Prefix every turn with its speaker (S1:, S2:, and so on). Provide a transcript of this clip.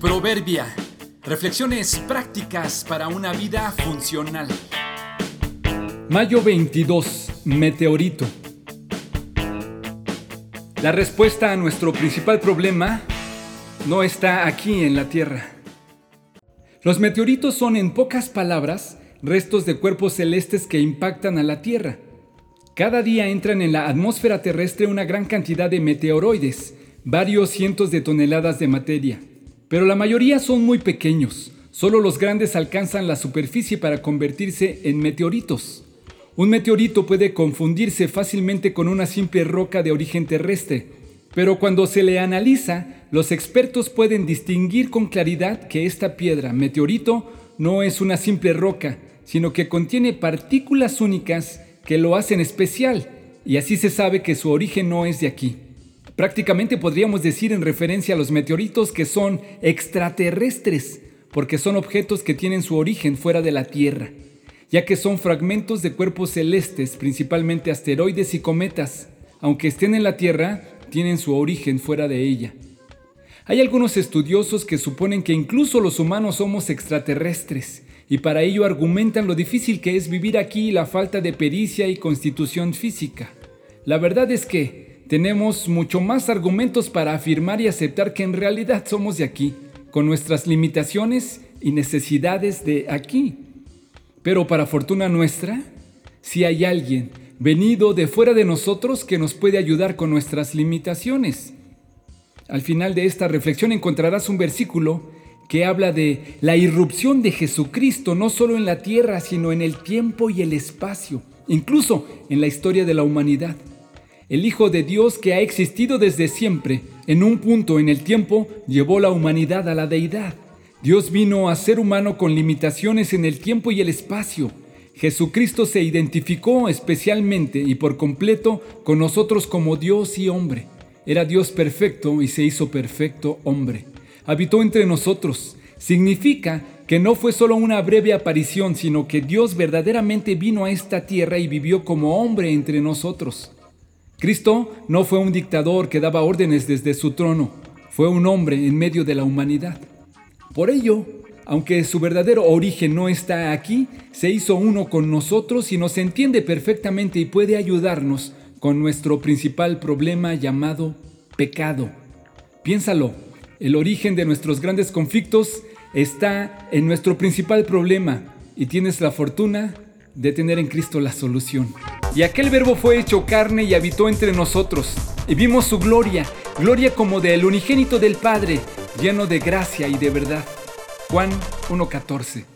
S1: Proverbia. Reflexiones prácticas para una vida funcional.
S2: Mayo 22. Meteorito. La respuesta a nuestro principal problema no está aquí en la Tierra. Los meteoritos son, en pocas palabras, restos de cuerpos celestes que impactan a la Tierra. Cada día entran en la atmósfera terrestre una gran cantidad de meteoroides, varios cientos de toneladas de materia. Pero la mayoría son muy pequeños, solo los grandes alcanzan la superficie para convertirse en meteoritos. Un meteorito puede confundirse fácilmente con una simple roca de origen terrestre, pero cuando se le analiza, los expertos pueden distinguir con claridad que esta piedra, meteorito, no es una simple roca, sino que contiene partículas únicas que lo hacen especial, y así se sabe que su origen no es de aquí. Prácticamente podríamos decir en referencia a los meteoritos que son extraterrestres, porque son objetos que tienen su origen fuera de la Tierra, ya que son fragmentos de cuerpos celestes, principalmente asteroides y cometas. Aunque estén en la Tierra, tienen su origen fuera de ella. Hay algunos estudiosos que suponen que incluso los humanos somos extraterrestres, y para ello argumentan lo difícil que es vivir aquí y la falta de pericia y constitución física. La verdad es que, tenemos mucho más argumentos para afirmar y aceptar que en realidad somos de aquí, con nuestras limitaciones y necesidades de aquí. Pero para fortuna nuestra, si hay alguien venido de fuera de nosotros que nos puede ayudar con nuestras limitaciones. Al final de esta reflexión encontrarás un versículo que habla de la irrupción de Jesucristo no solo en la tierra, sino en el tiempo y el espacio, incluso en la historia de la humanidad el Hijo de Dios que ha existido desde siempre, en un punto en el tiempo llevó la humanidad a la deidad. Dios vino a ser humano con limitaciones en el tiempo y el espacio. Jesucristo se identificó especialmente y por completo con nosotros como Dios y hombre. Era Dios perfecto y se hizo perfecto hombre. Habitó entre nosotros. Significa que no fue solo una breve aparición, sino que Dios verdaderamente vino a esta tierra y vivió como hombre entre nosotros. Cristo no fue un dictador que daba órdenes desde su trono, fue un hombre en medio de la humanidad. Por ello, aunque su verdadero origen no está aquí, se hizo uno con nosotros y nos entiende perfectamente y puede ayudarnos con nuestro principal problema llamado pecado. Piénsalo, el origen de nuestros grandes conflictos está en nuestro principal problema y tienes la fortuna de tener en Cristo la solución. Y aquel verbo fue hecho carne y habitó entre nosotros, y vimos su gloria, gloria como del unigénito del Padre, lleno de gracia y de verdad. Juan 1.14